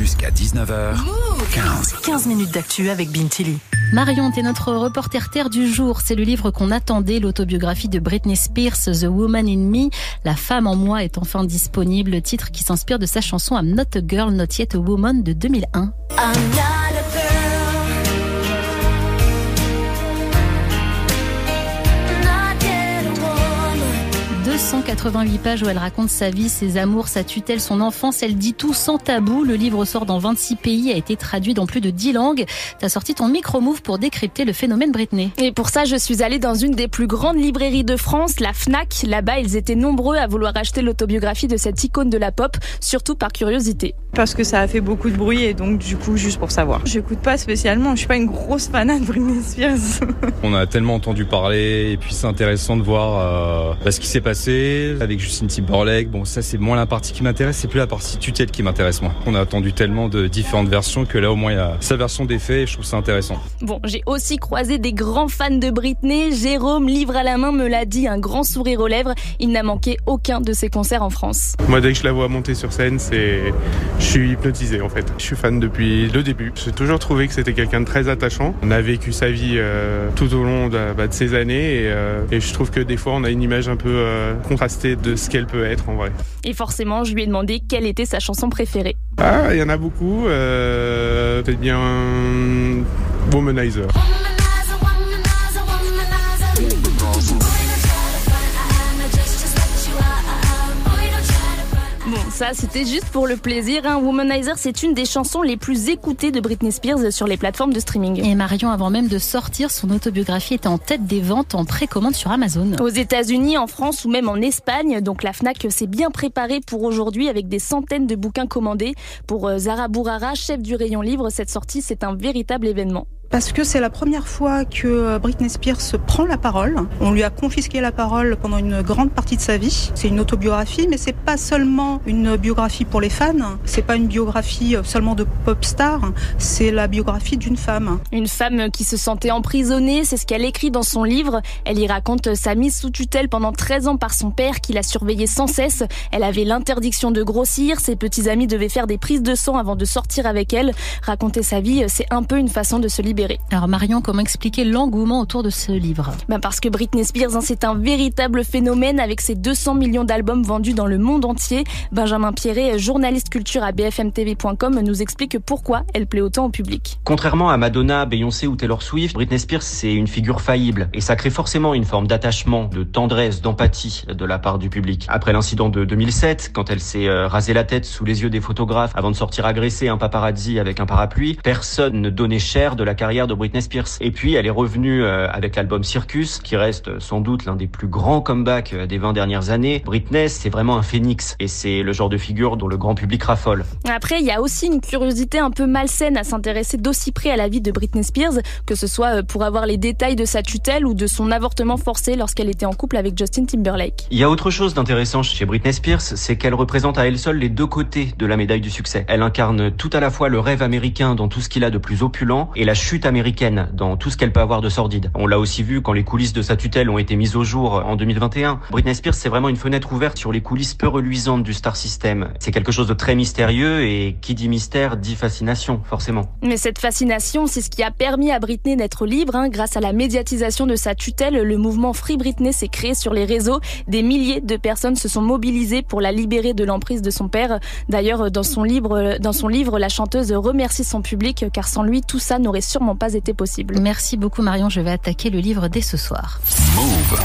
Jusqu'à 19h. 15. 15 minutes d'actu avec Bintili. Marion, t'es notre reporter terre du jour. C'est le livre qu'on attendait, l'autobiographie de Britney Spears, The Woman in Me. La femme en moi est enfin disponible. Le titre qui s'inspire de sa chanson I'm Not a Girl, Not Yet a Woman de 2001. 288 pages où elle raconte sa vie, ses amours, sa tutelle, son enfance. Elle dit tout sans tabou. Le livre sort dans 26 pays, a été traduit dans plus de 10 langues. T'as sorti ton micro-move pour décrypter le phénomène Britney. Et pour ça, je suis allée dans une des plus grandes librairies de France, la FNAC. Là-bas, ils étaient nombreux à vouloir acheter l'autobiographie de cette icône de la pop, surtout par curiosité. Parce que ça a fait beaucoup de bruit et donc du coup, juste pour savoir. J'écoute pas spécialement, je suis pas une grosse fanade de Britney Spears. On a tellement entendu parler et puis c'est intéressant de voir euh, ce qui s'est passé avec Justine Timberlake. Bon, ça c'est moins la partie qui m'intéresse, c'est plus la partie tutelle qui m'intéresse moi. On a attendu tellement de différentes versions que là au moins il y a sa version des faits et je trouve ça intéressant. Bon, j'ai aussi croisé des grands fans de Britney. Jérôme, livre à la main, me l'a dit, un grand sourire aux lèvres. Il n'a manqué aucun de ses concerts en France. Moi, dès que je la vois monter sur scène, c'est, je suis hypnotisé en fait. Je suis fan depuis le début. J'ai toujours trouvé que c'était quelqu'un de très attachant. On a vécu sa vie euh, tout au long de, bah, de ces années et, euh, et, je trouve que des fois on a une image un peu euh, contrastée de ce qu'elle peut être en vrai. Et forcément, je lui ai demandé quelle était sa chanson préférée. Ah, il y en a beaucoup. Euh, Peut-être bien Womanizer. Ça, c'était juste pour le plaisir. Hein. Womanizer, c'est une des chansons les plus écoutées de Britney Spears sur les plateformes de streaming. Et Marion, avant même de sortir, son autobiographie était en tête des ventes en précommande sur Amazon. Aux États-Unis, en France ou même en Espagne. Donc la Fnac s'est bien préparée pour aujourd'hui avec des centaines de bouquins commandés. Pour Zara Bourara, chef du rayon livre, cette sortie, c'est un véritable événement parce que c'est la première fois que Britney Spears prend la parole. On lui a confisqué la parole pendant une grande partie de sa vie. C'est une autobiographie, mais c'est pas seulement une biographie pour les fans. C'est pas une biographie seulement de pop star. C'est la biographie d'une femme. Une femme qui se sentait emprisonnée. C'est ce qu'elle écrit dans son livre. Elle y raconte sa mise sous tutelle pendant 13 ans par son père qui la surveillait sans cesse. Elle avait l'interdiction de grossir. Ses petits amis devaient faire des prises de sang avant de sortir avec elle. Raconter sa vie, c'est un peu une façon de se libérer alors Marion, comment expliquer l'engouement autour de ce livre? Ben Parce que Britney Spears, hein, c'est un véritable phénomène avec ses 200 millions d'albums vendus dans le monde entier. Benjamin Pierret, journaliste culture à bfmtv.com, nous explique pourquoi elle plaît autant au public. Contrairement à Madonna, Beyoncé ou Taylor Swift, Britney Spears, c'est une figure faillible et ça crée forcément une forme d'attachement, de tendresse, d'empathie de la part du public. Après l'incident de 2007, quand elle s'est euh, rasé la tête sous les yeux des photographes avant de sortir agresser un paparazzi avec un parapluie, personne ne donnait cher de la carrière de Britney Spears. Et puis elle est revenue euh, avec l'album Circus, qui reste sans doute l'un des plus grands comebacks euh, des 20 dernières années. Britney, c'est vraiment un phénix et c'est le genre de figure dont le grand public raffole. Après, il y a aussi une curiosité un peu malsaine à s'intéresser d'aussi près à la vie de Britney Spears, que ce soit euh, pour avoir les détails de sa tutelle ou de son avortement forcé lorsqu'elle était en couple avec Justin Timberlake. Il y a autre chose d'intéressant chez Britney Spears, c'est qu'elle représente à elle seule les deux côtés de la médaille du succès. Elle incarne tout à la fois le rêve américain dans tout ce qu'il a de plus opulent et la chute américaine dans tout ce qu'elle peut avoir de sordide. On l'a aussi vu quand les coulisses de sa tutelle ont été mises au jour en 2021. Britney Spears, c'est vraiment une fenêtre ouverte sur les coulisses peu reluisantes du star system. C'est quelque chose de très mystérieux et qui dit mystère dit fascination, forcément. Mais cette fascination, c'est ce qui a permis à Britney d'être libre. Hein. Grâce à la médiatisation de sa tutelle, le mouvement Free Britney s'est créé sur les réseaux. Des milliers de personnes se sont mobilisées pour la libérer de l'emprise de son père. D'ailleurs, dans son livre, dans son livre, la chanteuse remercie son public car sans lui, tout ça n'aurait sûrement pas été possible. Merci beaucoup Marion, je vais attaquer le livre dès ce soir. Move.